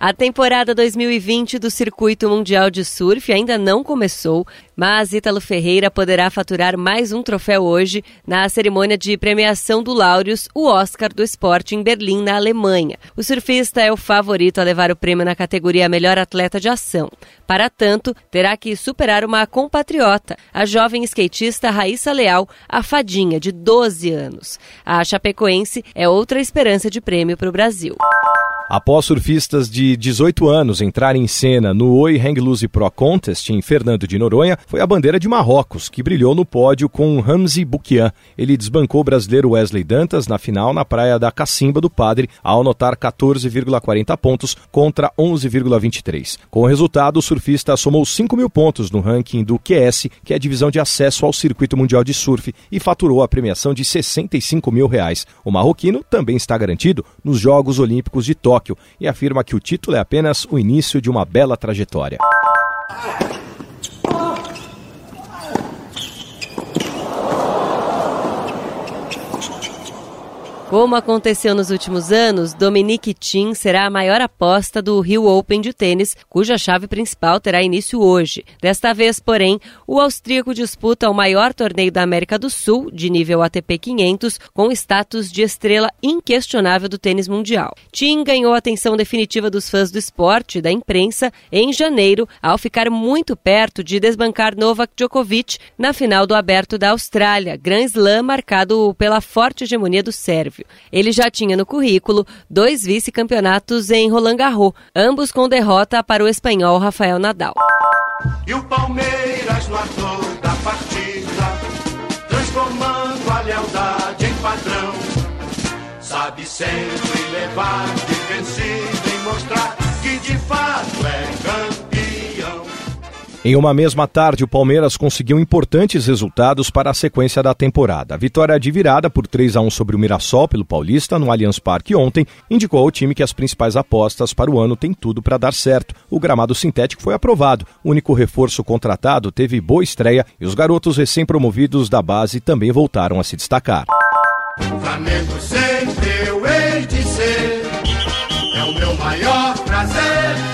A temporada 2020 do Circuito Mundial de Surf ainda não começou, mas Ítalo Ferreira poderá faturar mais um troféu hoje na cerimônia de premiação do Laureus, o Oscar do esporte em Berlim, na Alemanha. O surfista é o favorito a levar o prêmio na categoria Melhor Atleta de Ação. Para tanto, terá que superar uma compatriota, a jovem skatista Raíssa Leal, a fadinha, de 12 anos. A chapecoense é outra esperança de prêmio para o Brasil. Após surfistas de 18 anos entrarem em cena no Oi Hang Loose Pro Contest em Fernando de Noronha, foi a bandeira de Marrocos, que brilhou no pódio com Ramzi Boukian. Ele desbancou o brasileiro Wesley Dantas na final na praia da Cacimba do Padre, ao anotar 14,40 pontos contra 11,23. Com o resultado, o surfista somou 5 mil pontos no ranking do QS, que é a divisão de acesso ao circuito mundial de surf, e faturou a premiação de 65 mil reais. O marroquino também está garantido nos Jogos Olímpicos de Tóquio Tóquio e afirma que o título é apenas o início de uma bela trajetória. Como aconteceu nos últimos anos, Dominique Thiem será a maior aposta do Rio Open de tênis, cuja chave principal terá início hoje. Desta vez, porém, o austríaco disputa o maior torneio da América do Sul, de nível ATP 500, com status de estrela inquestionável do tênis mundial. Thiem ganhou a atenção definitiva dos fãs do esporte e da imprensa em janeiro, ao ficar muito perto de desbancar Novak Djokovic na final do Aberto da Austrália, Grand Slam marcado pela forte hegemonia do sérvio. Ele já tinha no currículo dois vice-campeonatos em Roland Garros, ambos com derrota para o espanhol Rafael Nadal. E o Palmeiras no ator da partida, transformando a lealdade em padrão, sabe sempre levar Em uma mesma tarde, o Palmeiras conseguiu importantes resultados para a sequência da temporada. A vitória de virada por 3 a 1 sobre o Mirassol pelo Paulista no Allianz Parque ontem indicou ao time que as principais apostas para o ano têm tudo para dar certo. O gramado sintético foi aprovado. O único reforço contratado teve boa estreia e os garotos recém-promovidos da base também voltaram a se destacar. Flamengo sempre eu hei de ser, é o meu maior prazer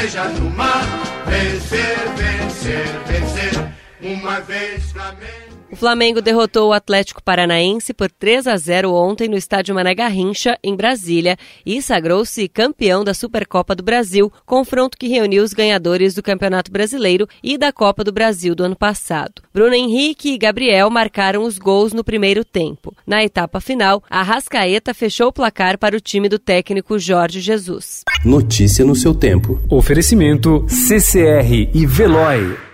seja no mar, vencer, vencer, vencer, uma vez Flamengo. O Flamengo derrotou o Atlético Paranaense por 3 a 0 ontem no estádio Mané Garrincha, em Brasília, e sagrou-se campeão da Supercopa do Brasil, confronto que reuniu os ganhadores do Campeonato Brasileiro e da Copa do Brasil do ano passado. Bruno Henrique e Gabriel marcaram os gols no primeiro tempo. Na etapa final, a Rascaeta fechou o placar para o time do técnico Jorge Jesus. Notícia no seu tempo. Oferecimento CCR e Veloy.